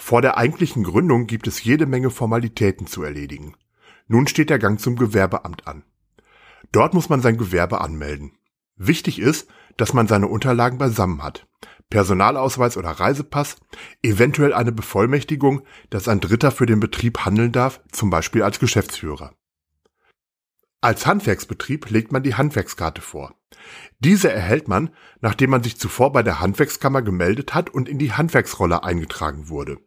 Vor der eigentlichen Gründung gibt es jede Menge Formalitäten zu erledigen. Nun steht der Gang zum Gewerbeamt an. Dort muss man sein Gewerbe anmelden. Wichtig ist, dass man seine Unterlagen beisammen hat. Personalausweis oder Reisepass, eventuell eine Bevollmächtigung, dass ein Dritter für den Betrieb handeln darf, zum Beispiel als Geschäftsführer. Als Handwerksbetrieb legt man die Handwerkskarte vor. Diese erhält man, nachdem man sich zuvor bei der Handwerkskammer gemeldet hat und in die Handwerksrolle eingetragen wurde.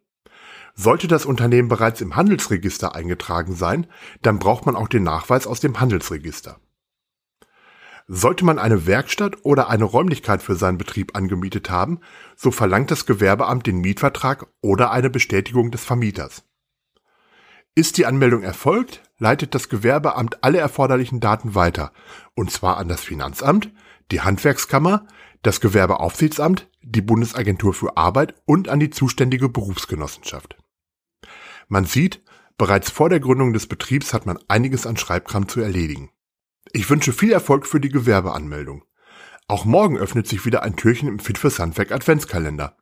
Sollte das Unternehmen bereits im Handelsregister eingetragen sein, dann braucht man auch den Nachweis aus dem Handelsregister. Sollte man eine Werkstatt oder eine Räumlichkeit für seinen Betrieb angemietet haben, so verlangt das Gewerbeamt den Mietvertrag oder eine Bestätigung des Vermieters. Ist die Anmeldung erfolgt, leitet das Gewerbeamt alle erforderlichen Daten weiter, und zwar an das Finanzamt, die Handwerkskammer, das Gewerbeaufsichtsamt, die Bundesagentur für Arbeit und an die zuständige Berufsgenossenschaft. Man sieht, bereits vor der Gründung des Betriebs hat man einiges an Schreibkram zu erledigen. Ich wünsche viel Erfolg für die Gewerbeanmeldung. Auch morgen öffnet sich wieder ein Türchen im Fit fürs Handwerk Adventskalender.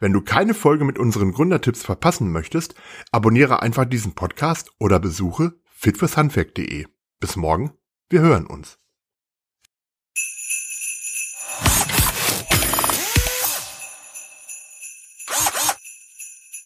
Wenn du keine Folge mit unseren Gründertipps verpassen möchtest, abonniere einfach diesen Podcast oder besuche fitfürshandwerk.de. Bis morgen, wir hören uns.